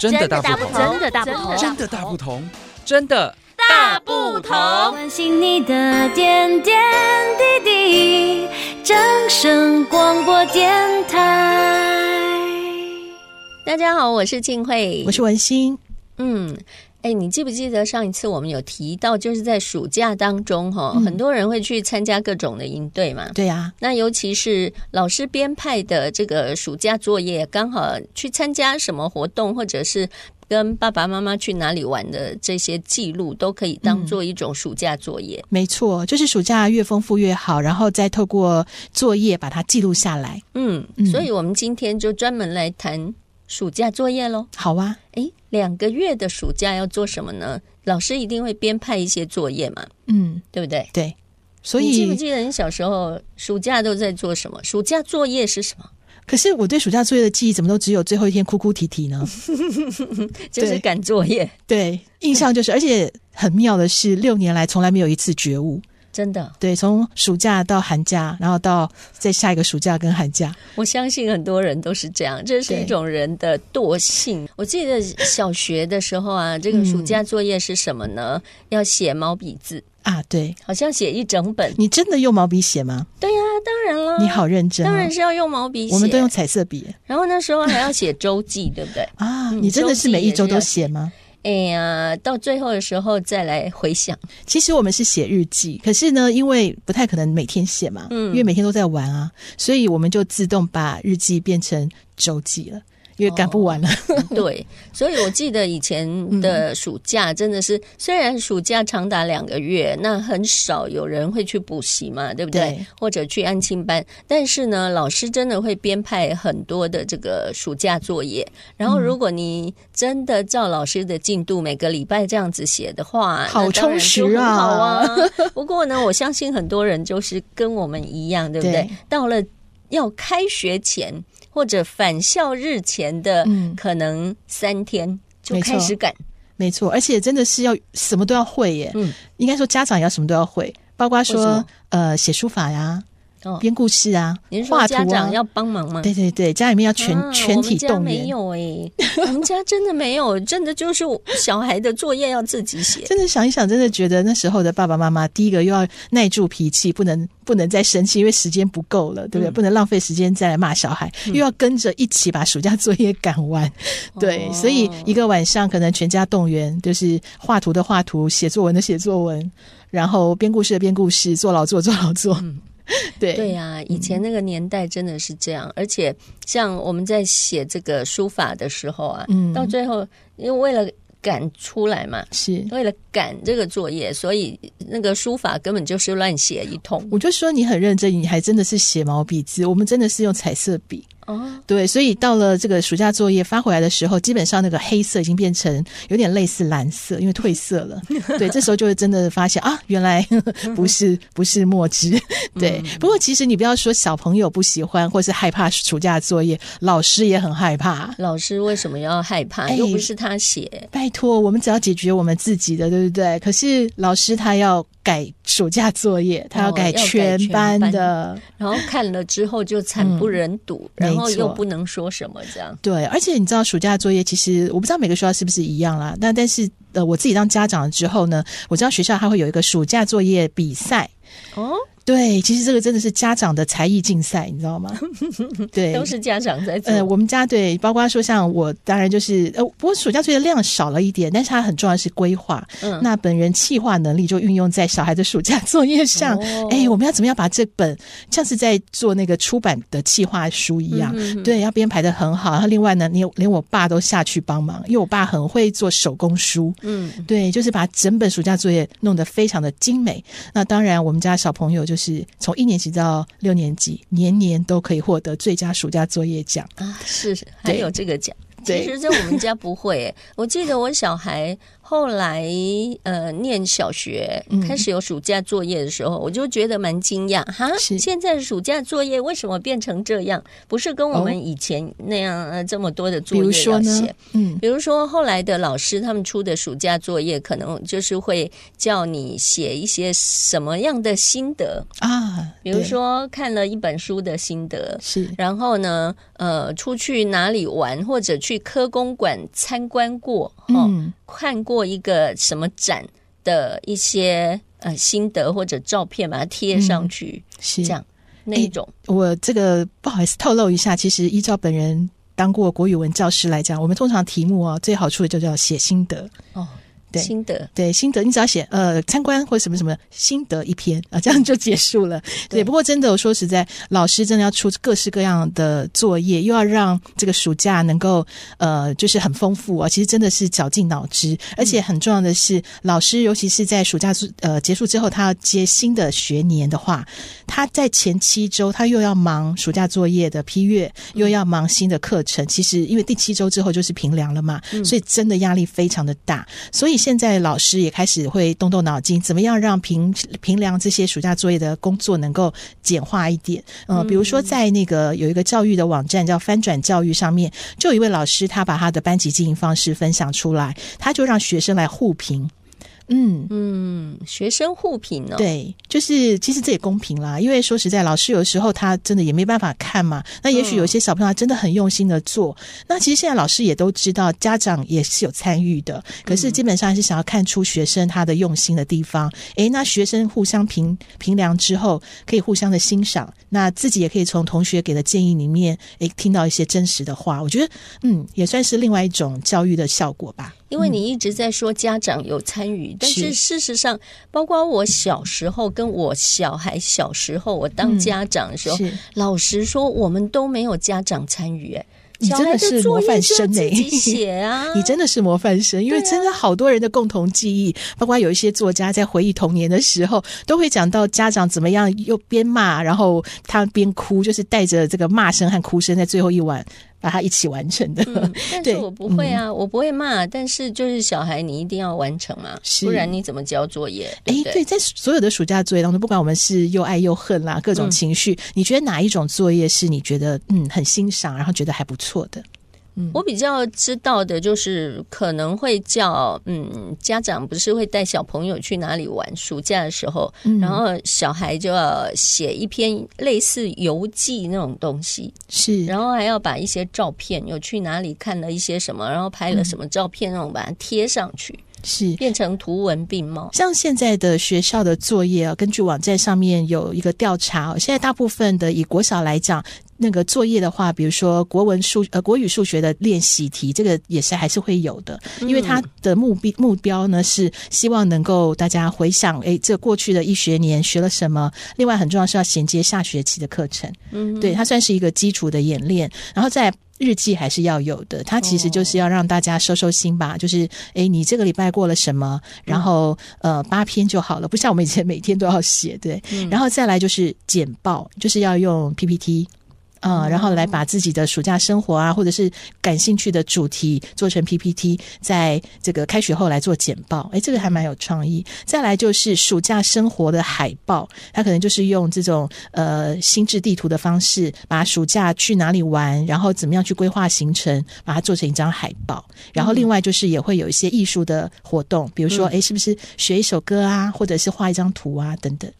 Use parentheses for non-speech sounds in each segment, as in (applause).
真的大不同，真的大不同，真的大不同，真的大不同。关心你的点点滴滴，掌声广播电台。大家好，我是静慧，我是文心。嗯。哎，你记不记得上一次我们有提到，就是在暑假当中，哈、嗯，很多人会去参加各种的营队嘛。对呀、啊，那尤其是老师编派的这个暑假作业，刚好去参加什么活动，或者是跟爸爸妈妈去哪里玩的这些记录，都可以当做一种暑假作业。嗯、没错，就是暑假越丰富越好，然后再透过作业把它记录下来。嗯，嗯，所以我们今天就专门来谈暑假作业喽。好啊，哎。两个月的暑假要做什么呢？老师一定会编派一些作业嘛，嗯，对不对？对，所以你记不记得你小时候暑假都在做什么？暑假作业是什么？可是我对暑假作业的记忆怎么都只有最后一天哭哭啼啼呢？(laughs) 就是赶作业，对，印象就是，而且很妙的是，六年来从来没有一次觉悟。真的，对，从暑假到寒假，然后到再下一个暑假跟寒假，我相信很多人都是这样，这是一种人的惰性。我记得小学的时候啊，这个暑假作业是什么呢？嗯、要写毛笔字啊，对，好像写一整本。你真的用毛笔写吗？对呀、啊，当然了。你好认真、哦，当然是要用毛笔写。我们都用彩色笔，然后那时候还要写周记，对不对？啊，你真的是每一周都写吗？哎呀，到最后的时候再来回想。其实我们是写日记，可是呢，因为不太可能每天写嘛，嗯，因为每天都在玩啊，所以我们就自动把日记变成周记了。因为赶不完了，哦，(laughs) 对，所以我记得以前的暑假真的是，嗯、虽然暑假长达两个月，那很少有人会去补习嘛，对不对？对，或者去安亲班，但是呢，老师真的会编派很多的这个暑假作业。然后，如果你真的照老师的进度，每个礼拜这样子写的话，好充实啊，好啊。(laughs) 不过呢，我相信很多人就是跟我们一样，对不对？对，到了要开学前。或者返校日前的，可能三天就开始赶，嗯，没错，而且真的是要什么都要会耶。嗯，应该说家长也要什么都要会，包括说呃写书法呀。哦，编故事啊，您说家长要帮忙吗？对对对，家里面要全、啊、全体动员。没有哎、欸，(laughs) 我们家真的没有，真的就是小孩的作业要自己写。真的想一想，真的觉得那时候的爸爸妈妈，第一个又要耐住脾气，不能不能再生气，因为时间不够了，对不对？嗯、不能浪费时间再来骂小孩，嗯、又要跟着一起把暑假作业赶完。嗯、对，所以一个晚上可能全家动员，就是画图的画图，写作文的写作文，然后编故事的编故事，做劳作做劳作。嗯 (laughs) 对对呀、啊，以前那个年代真的是这样，嗯、而且像我们在写这个书法的时候啊，嗯，到最后因为为了赶出来嘛，是为了赶这个作业，所以那个书法根本就是乱写一通。我就说你很认真，你还真的是写毛笔字，我们真的是用彩色笔。哦，对，所以到了这个暑假作业发回来的时候，基本上那个黑色已经变成有点类似蓝色，因为褪色了。(laughs) 对，这时候就会真的发现啊，原来 (laughs) 不是不是墨汁。(laughs) 对，不过其实你不要说小朋友不喜欢或是害怕暑假作业，老师也很害怕。老师为什么要害怕？又不是他写。拜托，我们只要解决我们自己的，对不对？可是老师他要。改暑假作业，他要改全班的，哦、然后看了之后就惨不忍睹，嗯、然后又不能说什么这样。对，而且你知道暑假作业，其实我不知道每个学校是不是一样啦。但但是呃，我自己当家长了之后呢，我知道学校他会有一个暑假作业比赛哦。对，其实这个真的是家长的才艺竞赛，你知道吗？(laughs) 对，都是家长在做。呃，我们家对，包括说像我，当然就是呃，不过暑假作业量少了一点，但是它很重要的是规划。嗯，那本人企划能力就运用在小孩的暑假作业上。哦，哎，我们要怎么样把这本像是在做那个出版的企划书一样？嗯，对，要编排的很好。然后另外呢，连连我爸都下去帮忙，因为我爸很会做手工书。嗯，对，就是把整本暑假作业弄得非常的精美。那当然，我们家小朋友就是。是从一年级到六年级，年年都可以获得最佳暑假作业奖啊！是，还有这个奖。其实在我们家不会，我记得我小孩后来呃，念小学开始有暑假作业的时候，嗯、我就觉得蛮惊讶哈。现在暑假作业为什么变成这样？不是跟我们以前那样、哦呃、这么多的作业要写？嗯，比如说后来的老师他们出的暑假作业，可能就是会叫你写一些什么样的心得啊？比如说看了一本书的心得是，然后呢，呃，出去哪里玩或者去科公馆参观过，嗯，看过。一个什么展的一些呃心得或者照片，把它贴上去，嗯、是这样那一种。我这个不好意思透露一下，其实依照本人当过国语文教师来讲，我们通常题目啊最好处的就叫写心得哦。对心得对心得，你只要写呃参观或者什么什么心得一篇啊，这样就结束了。(laughs) 对，对不过真的我说实在，老师真的要出各式各样的作业，又要让这个暑假能够呃就是很丰富啊。其实真的是绞尽脑汁，而且很重要的是，老师尤其是在暑假呃结束之后，他要接新的学年的话，他在前七周他又要忙暑假作业的批阅，又要忙新的课程。其实因为第七周之后就是平凉了嘛，所以真的压力非常的大，所以。现在老师也开始会动动脑筋，怎么样让评评量这些暑假作业的工作能够简化一点？呃，比如说在那个有一个教育的网站叫翻转教育上面，就有一位老师他把他的班级经营方式分享出来，他就让学生来互评。嗯嗯，学生互评呢？对，就是其实这也公平啦，因为说实在，老师有时候他真的也没办法看嘛。那也许有些小朋友他真的很用心的做，嗯、那其实现在老师也都知道，家长也是有参与的。可是基本上还是想要看出学生他的用心的地方。诶、嗯，那学生互相评评量之后，可以互相的欣赏，那自己也可以从同学给的建议里面，诶，听到一些真实的话。我觉得，嗯，也算是另外一种教育的效果吧。因为你一直在说家长有参与，嗯、但是事实上，包括我小时候跟我小孩小时候，我当家长的时候，嗯、老实说，我们都没有家长参与。哎，你真的是模范生哎！写啊，(laughs) 你真的是模范生，因为真的好多人的共同记忆，啊、包括有一些作家在回忆童年的时候，都会讲到家长怎么样又边骂，然后他边哭，就是带着这个骂声和哭声，在最后一晚。把它一起完成的，嗯、(laughs) 但是我不会啊，嗯、我不会骂，但是就是小孩，你一定要完成嘛，是不然你怎么交作业？哎，对，在所有的暑假作业当中，不管我们是又爱又恨啦，各种情绪，嗯、你觉得哪一种作业是你觉得嗯很欣赏，然后觉得还不错的？我比较知道的就是可能会叫嗯，家长不是会带小朋友去哪里玩，暑假的时候，嗯、然后小孩就要写一篇类似游记那种东西，是，然后还要把一些照片，有去哪里看了一些什么，然后拍了什么照片，那种把它贴上去。是。变成图文并茂，像现在的学校的作业啊，根据网站上面有一个调查，现在大部分的以国小来讲，那个作业的话，比如说国文数呃国语数学的练习题，这个也是还是会有的，因为它的目标目标呢是希望能够大家回想，诶，这过去的一学年学了什么，另外很重要是要衔接下学期的课程，嗯，对，它算是一个基础的演练，然后再。日记还是要有的，它其实就是要让大家收收心吧。哦、就是，哎，你这个礼拜过了什么？然后，呃，八篇就好了，不像我们以前每天都要写，对。嗯、然后再来就是简报，就是要用 PPT。啊、嗯，然后来把自己的暑假生活啊，或者是感兴趣的主题做成 PPT，在这个开学后来做简报，诶，这个还蛮有创意。再来就是暑假生活的海报，它可能就是用这种呃心智地图的方式，把暑假去哪里玩，然后怎么样去规划行程，把它做成一张海报。然后另外就是也会有一些艺术的活动，比如说，诶，是不是学一首歌啊，或者是画一张图啊，等等。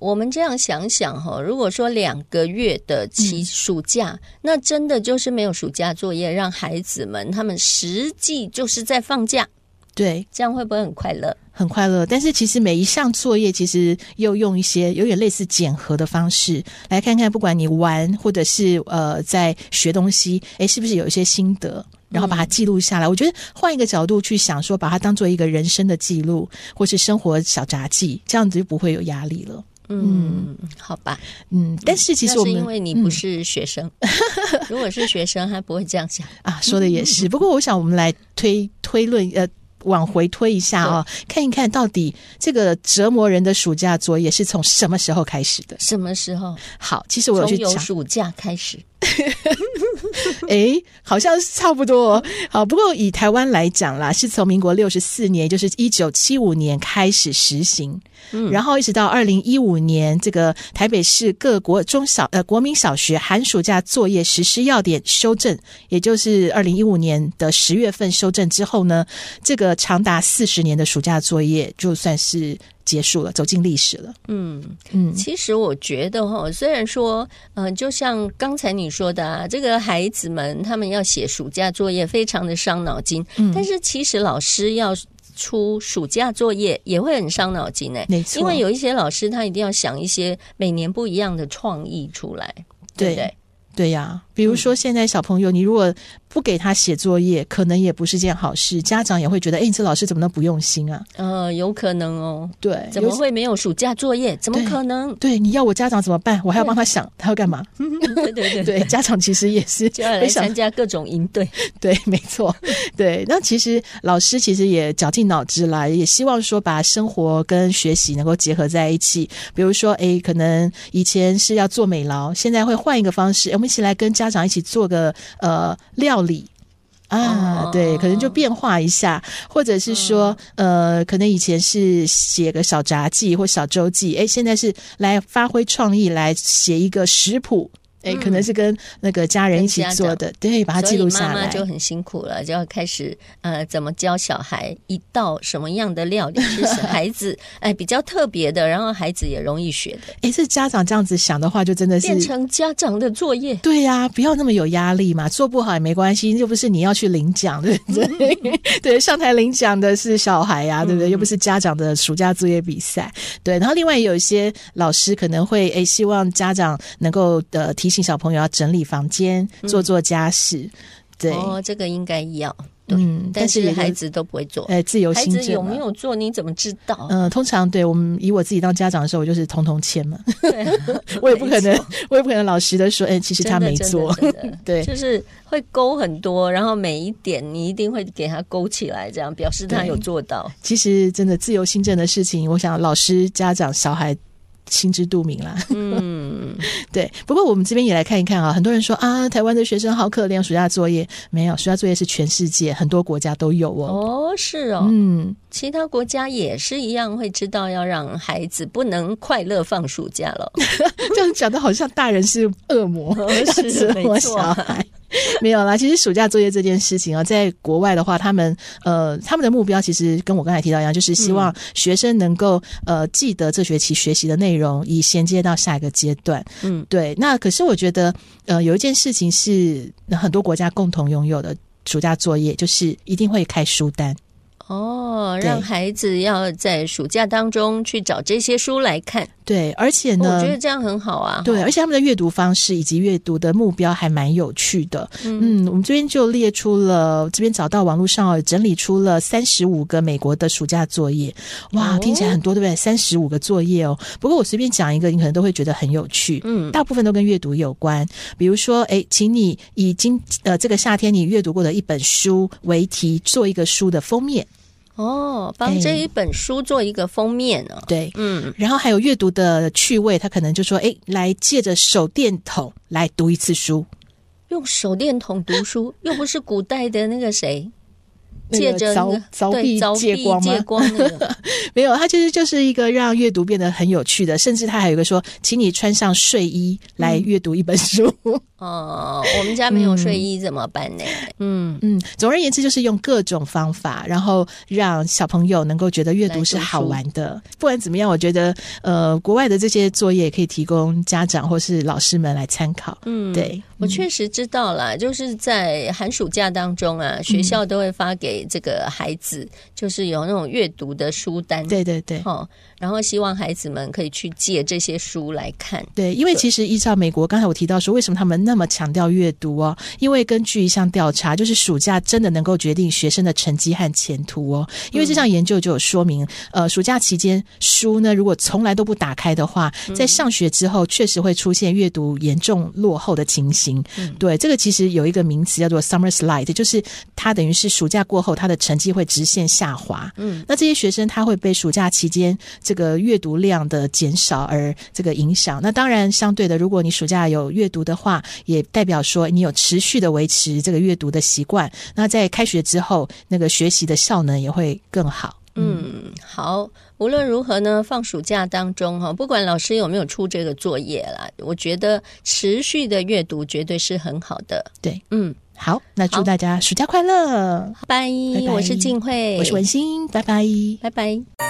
我们这样想想哈，如果说两个月的期暑假，嗯、那真的就是没有暑假作业，让孩子们他们实际就是在放假。对，这样会不会很快乐？很快乐。但是其实每一项作业，其实又用一些有点类似检核的方式，来看看不管你玩或者是呃在学东西，诶，是不是有一些心得，然后把它记录下来。嗯、我觉得换一个角度去想，说把它当做一个人生的记录，或是生活小札记，这样子就不会有压力了。嗯，好吧，嗯，但是其实我们是因为你不是学生，嗯、如果是学生，他不会这样想啊。说的也是，不过我想我们来推推论，呃，往回推一下哦，看一看到底这个折磨人的暑假作业是从什么时候开始的？什么时候？好，其实我有去从暑假开始。(laughs) 哎，好像是差不多。好，不过以台湾来讲啦，是从民国六十四年，就是一九七五年开始实行，嗯，然后一直到二零一五年，这个台北市各国中小呃国民小学寒暑假作业实施要点修正，也就是二零一五年的十月份修正之后呢，这个长达四十年的暑假作业就算是。结束了，走进历史了。嗯嗯，其实我觉得哈，虽然说，嗯、呃，就像刚才你说的啊，这个孩子们他们要写暑假作业，非常的伤脑筋。嗯，但是其实老师要出暑假作业也会很伤脑筋呢。没错，因为有一些老师他一定要想一些每年不一样的创意出来，对不对？对呀，比如说现在小朋友，你如果不给他写作业，可能也不是件好事。家长也会觉得，哎，你这老师怎么能不用心啊？呃，有可能哦。对，怎么会没有暑假作业？怎么可能？对，你要我家长怎么办？我还要帮他想，他要干嘛？(laughs) 对对对对，家长其实也是就要来参加各种营队。(laughs) 对，没错。对，那其实老师其实也绞尽脑汁来，也希望说把生活跟学习能够结合在一起。比如说，哎，可能以前是要做美劳，现在会换一个方式，我们一起来跟家长一起做个呃料理。啊，对，可能就变化一下，或者是说，呃，可能以前是写个小杂记或小周记，哎，现在是来发挥创意，来写一个食谱。哎，可能是跟那个家人一起做的，对，把它记录下来。妈妈就很辛苦了，就要开始呃，怎么教小孩一道什么样的料理是孩子 (laughs) 哎比较特别的，然后孩子也容易学的。哎，这家长这样子想的话，就真的是变成家长的作业。对呀、啊，不要那么有压力嘛，做不好也没关系，又不是你要去领奖，对不对？(laughs) 对，上台领奖的是小孩呀、啊，对不对？又不是家长的暑假作业比赛。对，然后另外有一些老师可能会哎，希望家长能够呃提。提醒小朋友要整理房间，做做家事，嗯、对。哦，这个应该要，嗯，但是孩子都不会做，哎，自由心子有没有做？你怎么知道？嗯，通常对我们以我自己当家长的时候，我就是通通签嘛，对 (laughs) 我也不可能，我也不可能老实的说，哎，其实他没做，(laughs) 对，就是会勾很多，然后每一点你一定会给他勾起来，这样表示他有做到。其实真的自由心证的事情，我想老师、家长、小孩。心知肚明啦，(laughs) 嗯，(laughs) 对。不过我们这边也来看一看啊，很多人说啊，台湾的学生好可怜，暑假作业没有，暑假作业是全世界很多国家都有哦。哦，是哦，嗯，其他国家也是一样，会知道要让孩子不能快乐放暑假了。(laughs) 这样讲的好像大人是恶魔，(laughs) 哦、是折磨小孩。没有啦，其实暑假作业这件事情啊，在国外的话，他们呃，他们的目标其实跟我刚才提到一样，就是希望学生能够呃记得这学期学习的内容，以衔接到下一个阶段。嗯，对。那可是我觉得呃，有一件事情是很多国家共同拥有的暑假作业，就是一定会开书单。哦，让孩子要在暑假当中去找这些书来看。对，而且呢，我觉得这样很好啊。对，而且他们的阅读方式以及阅读的目标还蛮有趣的。嗯，嗯，我们这边就列出了，这边找到网络上整理出了三十五个美国的暑假作业。哇，听起来很多，对不对？三十五个作业哦。不过我随便讲一个，你可能都会觉得很有趣。嗯，大部分都跟阅读有关。比如说，哎，请你以今呃这个夏天你阅读过的一本书为题，做一个书的封面。哦，帮这一本书做一个封面呢、哦？对，嗯，然后还有阅读的趣味，他可能就说：“哎，来借着手电筒来读一次书，用手电筒读书，(laughs) 又不是古代的那个谁。”借着凿凿壁借光吗？光那个、(laughs) 没有，他其实就是一个让阅读变得很有趣的，甚至他还有一个说，请你穿上睡衣来阅读一本书。嗯、哦，我们家没有睡衣怎么办呢？嗯嗯，总而言之，就是用各种方法，然后让小朋友能够觉得阅读是好玩的。不管怎么样，我觉得呃，国外的这些作业也可以提供家长或是老师们来参考。嗯，对，我确实知道啦，就是在寒暑假当中啊，学校都会发给。这个孩子就是有那种阅读的书单，对对对，哦，然后希望孩子们可以去借这些书来看。对，因为其实依照美国，刚才我提到说，为什么他们那么强调阅读哦，因为根据一项调查，就是暑假真的能够决定学生的成绩和前途哦。因为这项研究就有说明，呃，暑假期间书呢，如果从来都不打开的话，在上学之后确实会出现阅读严重落后的情形。对，这个其实有一个名词叫做 Summer Slide，就是它等于是暑假过后，他的成绩会直线下滑。嗯，那这些学生他会被暑假期间这个阅读量的减少而这个影响。那当然，相对的，如果你暑假有阅读的话，也代表说你有持续的维持这个阅读的习惯。那在开学之后，那个学习的效能也会更好。嗯，好。无论如何呢，放暑假当中哈，不管老师有没有出这个作业啦，我觉得持续的阅读绝对是很好的。对，嗯，好，那祝大家暑假快乐，拜拜。我是静慧，我是文心，拜拜，拜拜。